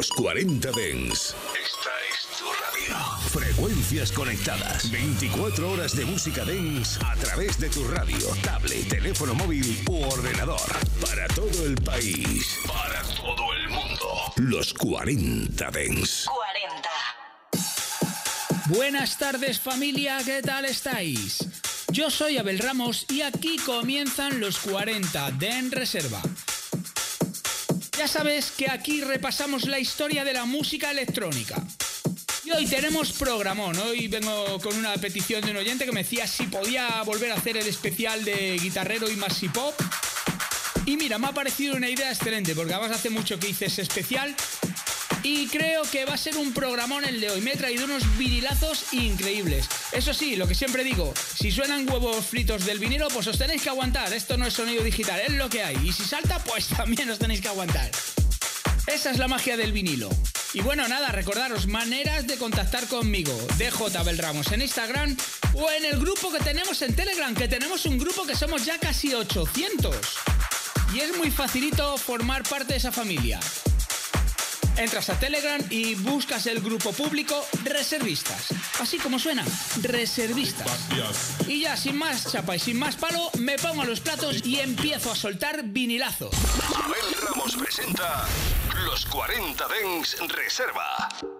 Los 40 Dens. Esta es tu radio. Frecuencias conectadas. 24 horas de música Dens a través de tu radio, tablet, teléfono móvil u ordenador. Para todo el país. Para todo el mundo. Los 40 Dens. 40. Buenas tardes familia, ¿qué tal estáis? Yo soy Abel Ramos y aquí comienzan los 40 Den Reserva. Ya sabes que aquí repasamos la historia de la música electrónica. Y hoy tenemos programón. Hoy vengo con una petición de un oyente que me decía si podía volver a hacer el especial de guitarrero y más pop. Y mira, me ha parecido una idea excelente, porque además hace mucho que hice ese especial y creo que va a ser un programón el de hoy. Me he traído unos vinilazos increíbles. Eso sí, lo que siempre digo, si suenan huevos fritos del vinilo, pues os tenéis que aguantar. Esto no es sonido digital, es lo que hay. Y si salta, pues también os tenéis que aguantar. Esa es la magia del vinilo. Y bueno, nada, recordaros maneras de contactar conmigo. DJ Belramos en Instagram o en el grupo que tenemos en Telegram, que tenemos un grupo que somos ya casi 800. Y es muy facilito formar parte de esa familia. Entras a Telegram y buscas el grupo público Reservistas. Así como suena, Reservistas. Y ya sin más chapa y sin más palo, me pongo a los platos y empiezo a soltar vinilazos. Abel Ramos presenta Los 40 Dens Reserva.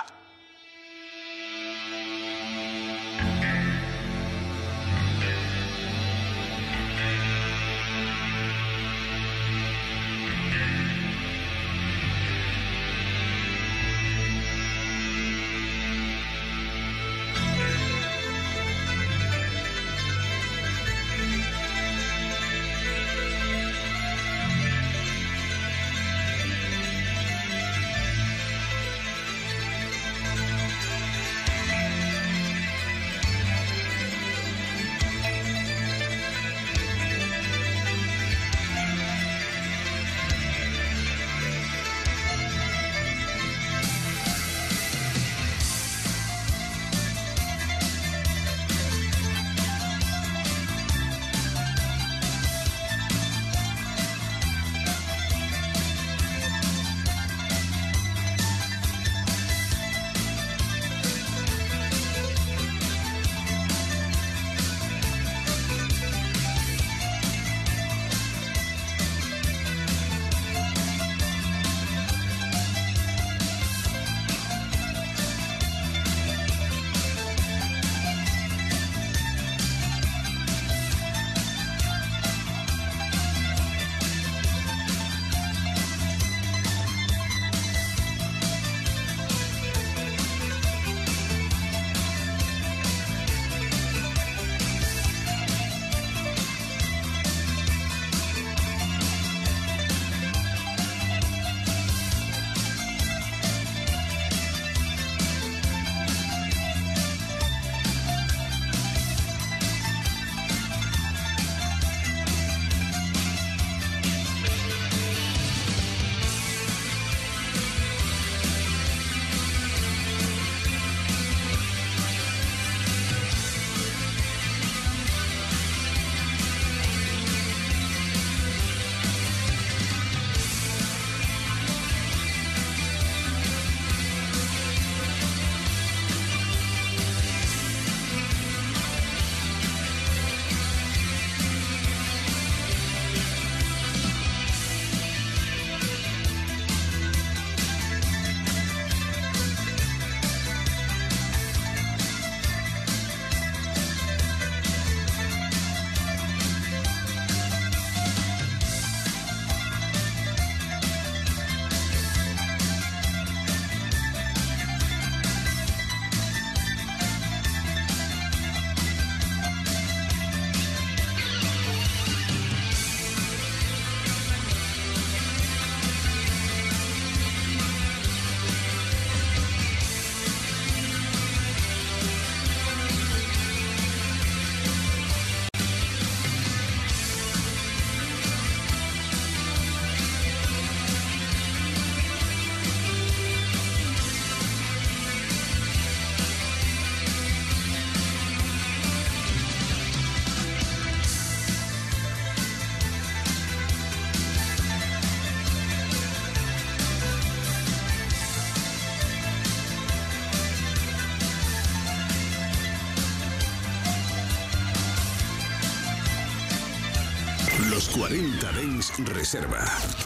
40 Dens Reserva.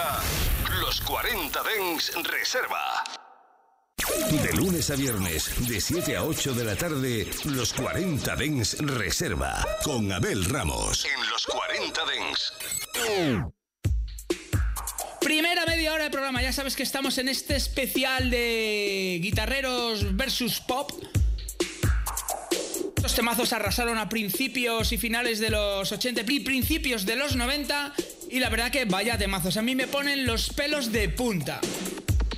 Escucha los 40 Dens Reserva. De lunes a viernes, de 7 a 8 de la tarde, los 40 Dens Reserva, con Abel Ramos. En los 40 Dens. Primera media hora de programa, ya sabes que estamos en este especial de guitarreros versus pop. Estos temazos arrasaron a principios y finales de los 80 y principios de los 90 y la verdad que vaya temazos, a mí me ponen los pelos de punta.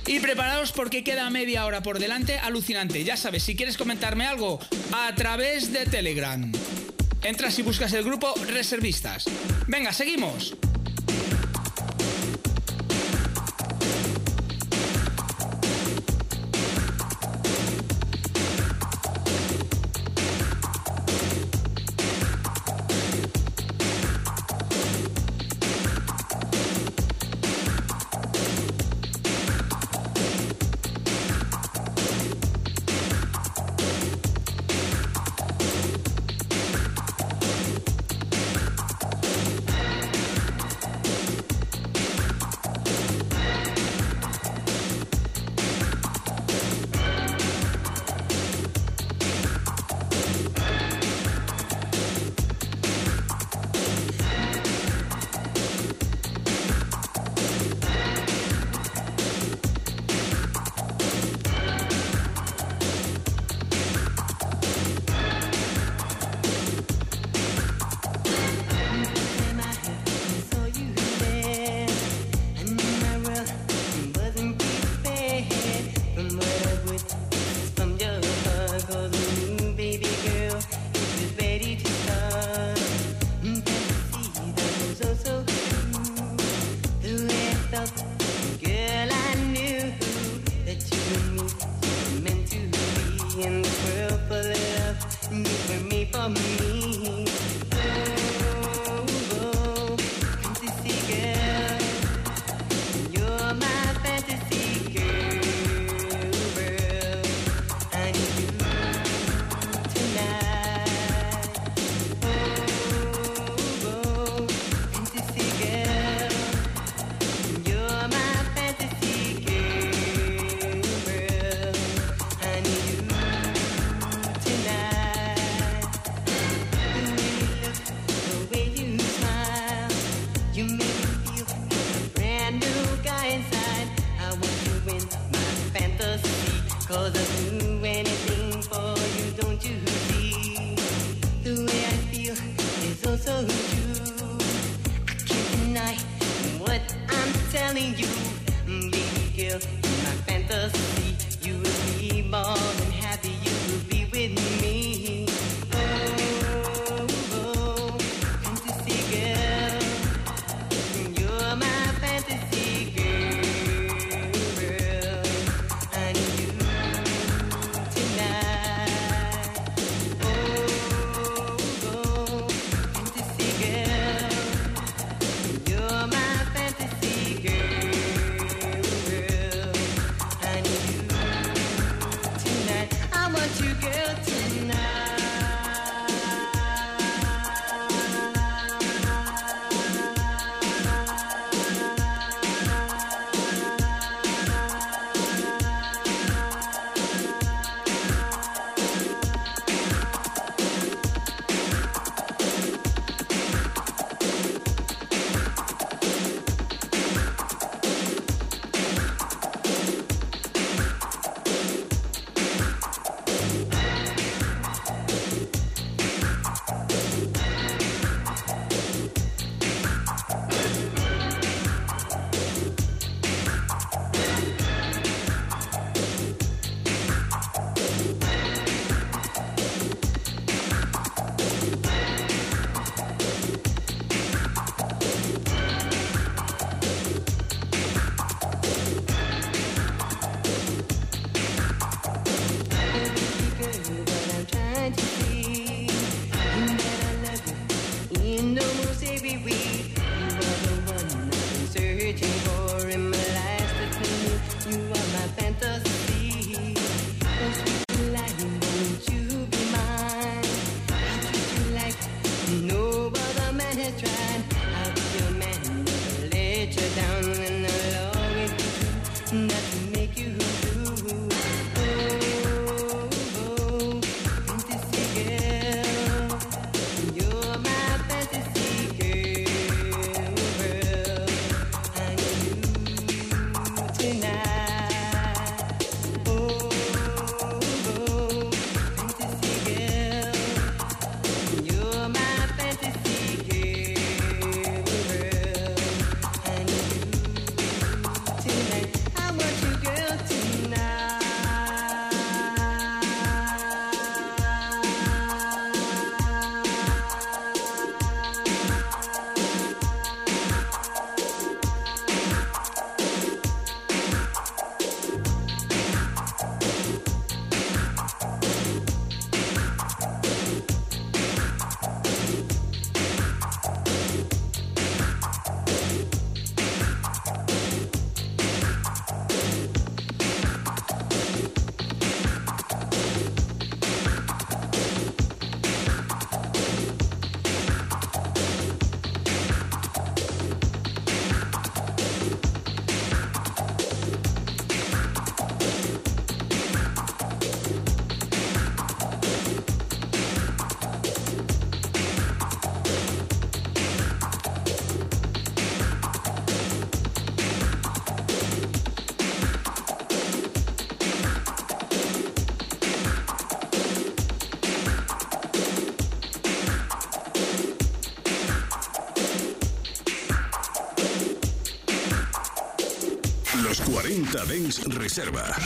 Y preparaos porque queda media hora por delante alucinante. Ya sabes, si quieres comentarme algo a través de Telegram. Entras y buscas el grupo Reservistas. Venga, seguimos. 40 Dens Reserva.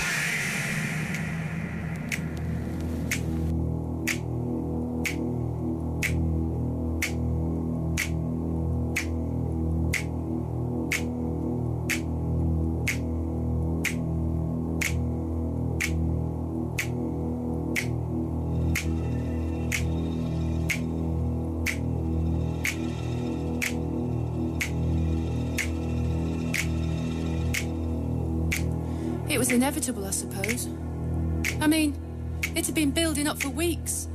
It had been building up for weeks.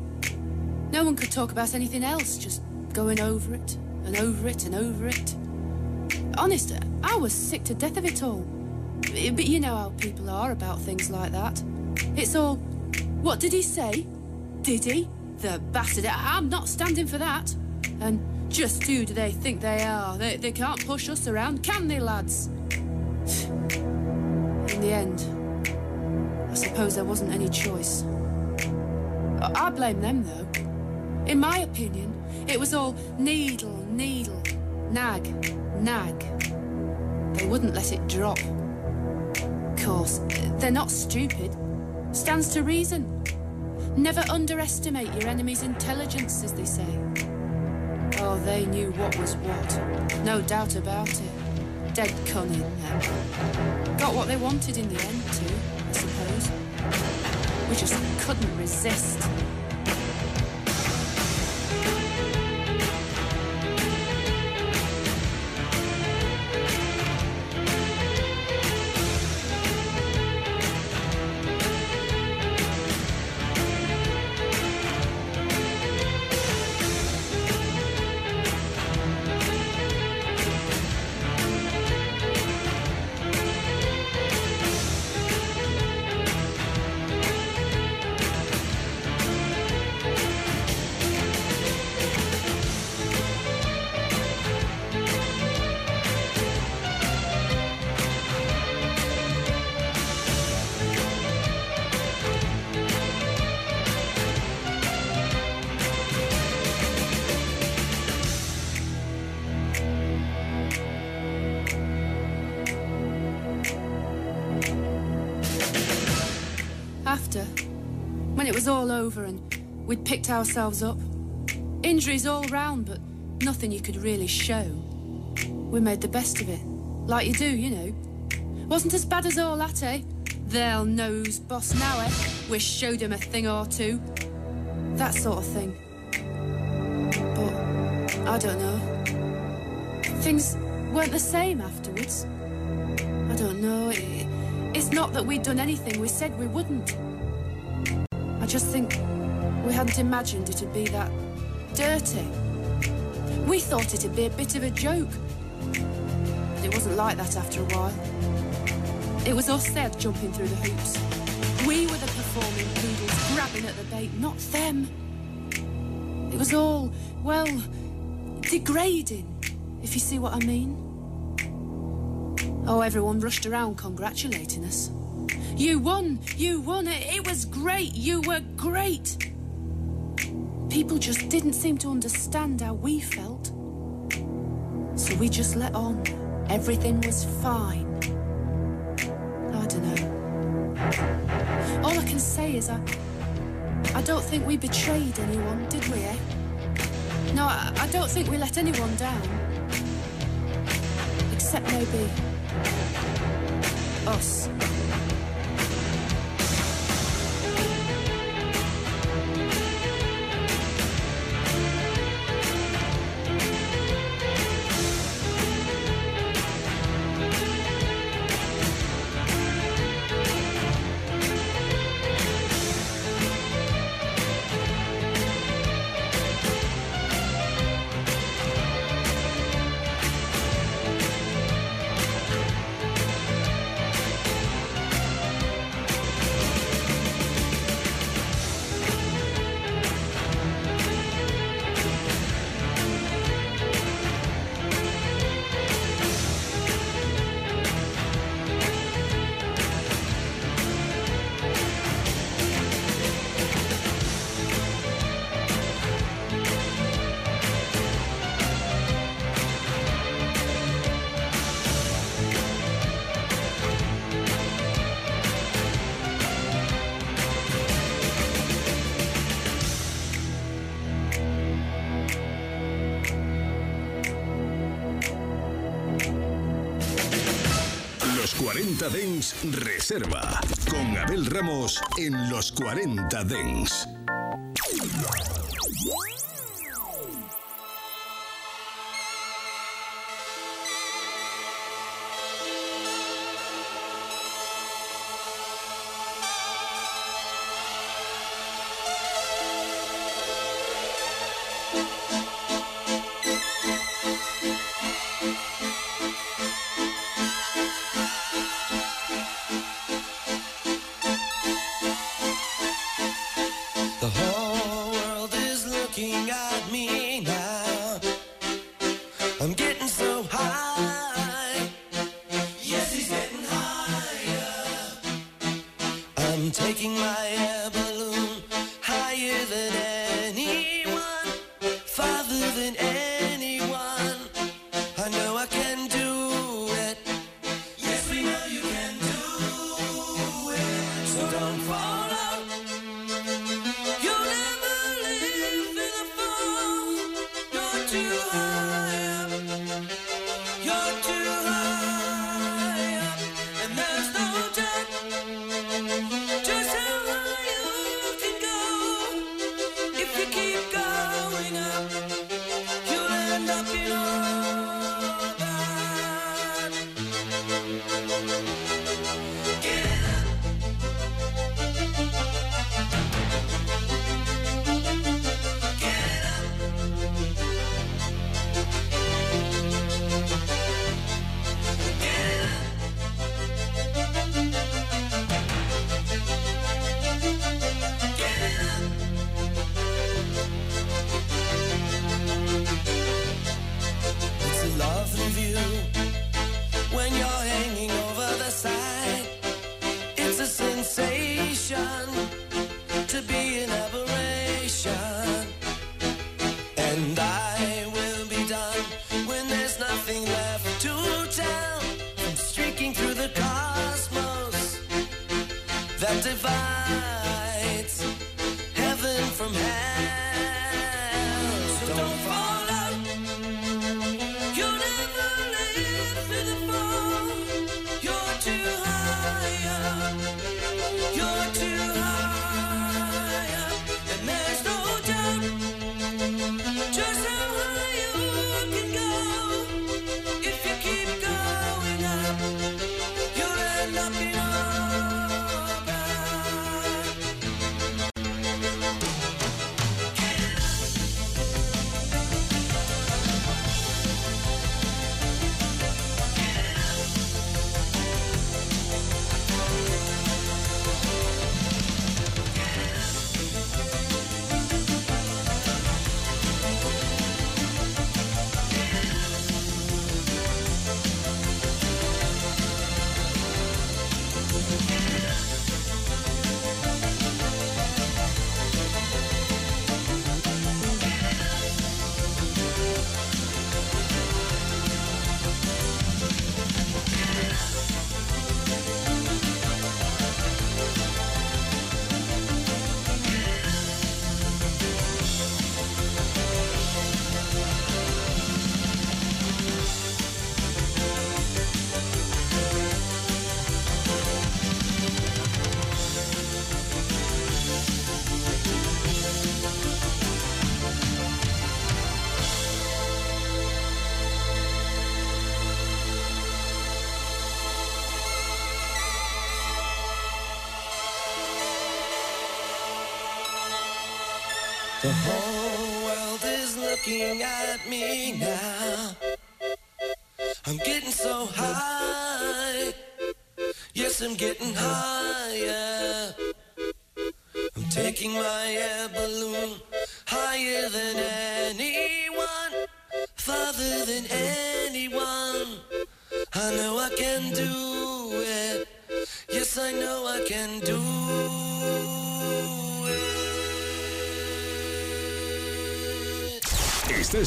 No one could talk about anything else, just going over it and over it and over it. Honest, I was sick to death of it all. But you know how people are about things like that. It's all, what did he say? Did he? The bastard. I'm not standing for that. And just who do they think they are? They, they can't push us around, can they, lads? In the end, I suppose there wasn't any choice. I, blame them, though. In my opinion, it was all needle, needle, nag, nag. They wouldn't let it drop. Of course, they're not stupid. Stands to reason. Never underestimate your enemy's intelligence, as they say. Oh, they knew what was what. No doubt about it. Dead cunning, them. Got what they wanted in the end, too. I suppose. We just couldn't resist. Was all over and we'd picked ourselves up. Injuries all round, but nothing you could really show. We made the best of it. Like you do, you know. Wasn't as bad as all that, eh? They'll nose boss now, eh? We showed him a thing or two. That sort of thing. But, I don't know. Things weren't the same afterwards. I don't know. It, it's not that we'd done anything we said we wouldn't just think we hadn't imagined it'd be that dirty. We thought it'd be a bit of a joke. But it wasn't like that after a while. It was us there jumping through the hoops. We were the performing poodles grabbing at the bait, not them. It was all, well, degrading, if you see what I mean. Oh, everyone rushed around congratulating us. You won! You won! It, it was great! You were great! People just didn't seem to understand how we felt. So we just let on. Everything was fine. I don't know. All I can say is I... I don't think we betrayed anyone, did we, eh? No, I, I don't think we let anyone down. Except maybe... us. 40 Dens Reserva. Con Abel Ramos en los 40 Dens. The whole world is looking at me now. I'm getting so high.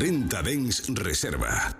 40 Dens Reserva.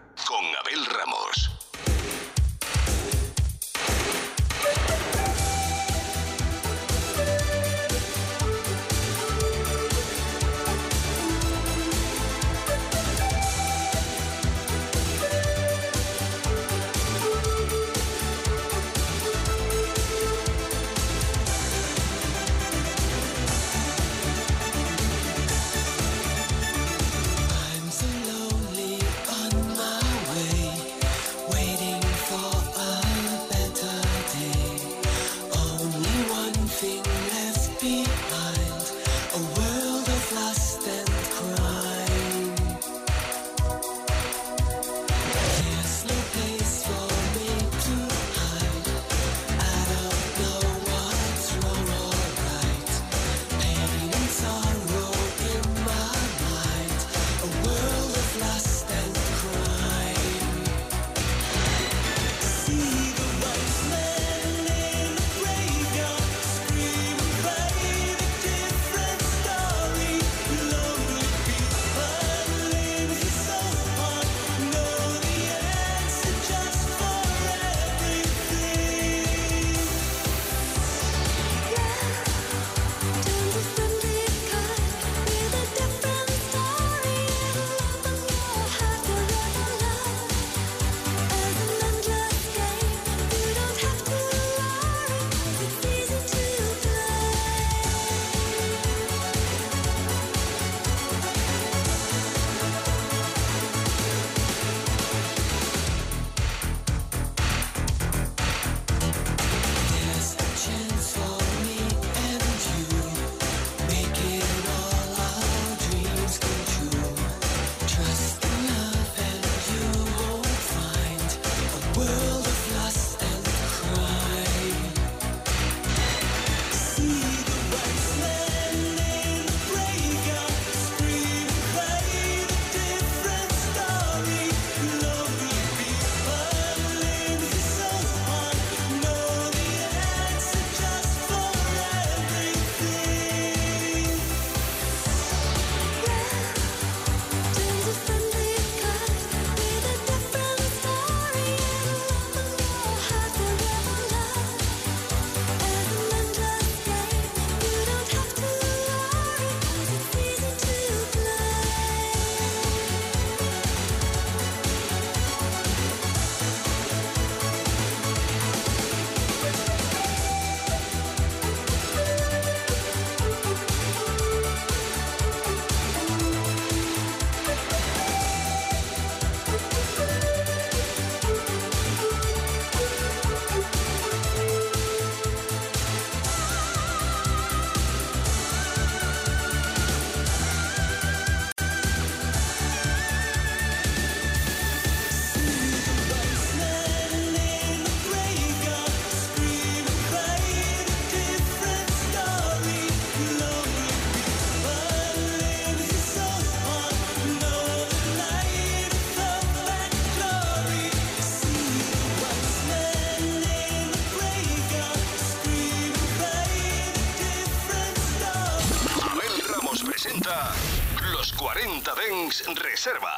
Reserva.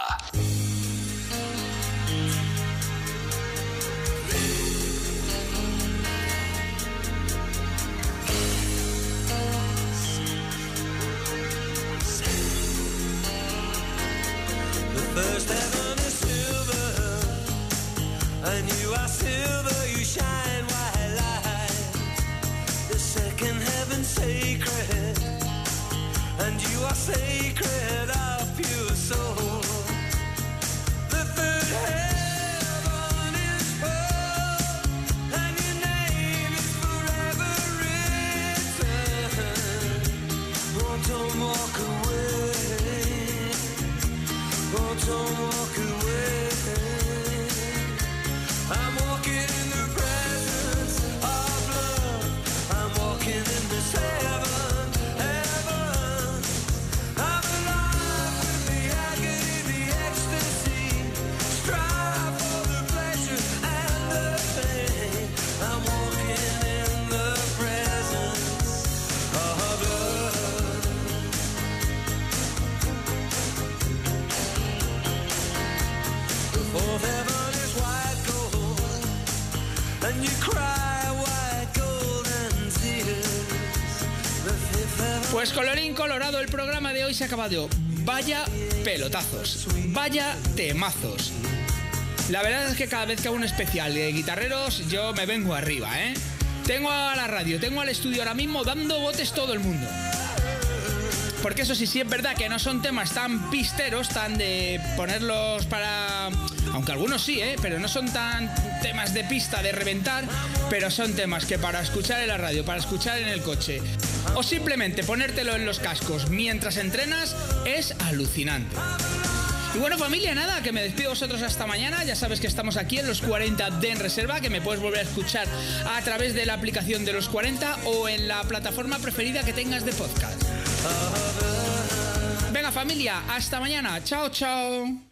so acabado. Vaya pelotazos, vaya temazos. La verdad es que cada vez que hago un especial de guitarreros, yo me vengo arriba, ¿eh? Tengo a la radio, tengo al estudio ahora mismo dando botes todo el mundo. Porque eso sí, sí es verdad que no son temas tan pisteros, tan de ponerlos para... Aunque algunos sí, ¿eh? Pero no son tan temas de pista, de reventar, pero son temas que para escuchar en la radio, para escuchar en el coche, o simplemente ponértelo en los cascos mientras entrenas, es alucinante. Y bueno familia, nada, que me despido de vosotros hasta mañana. Ya sabes que estamos aquí en los 40 de En Reserva, que me puedes volver a escuchar a través de la aplicación de los 40 o en la plataforma preferida que tengas de podcast. Venga familia, hasta mañana. Chao, chao.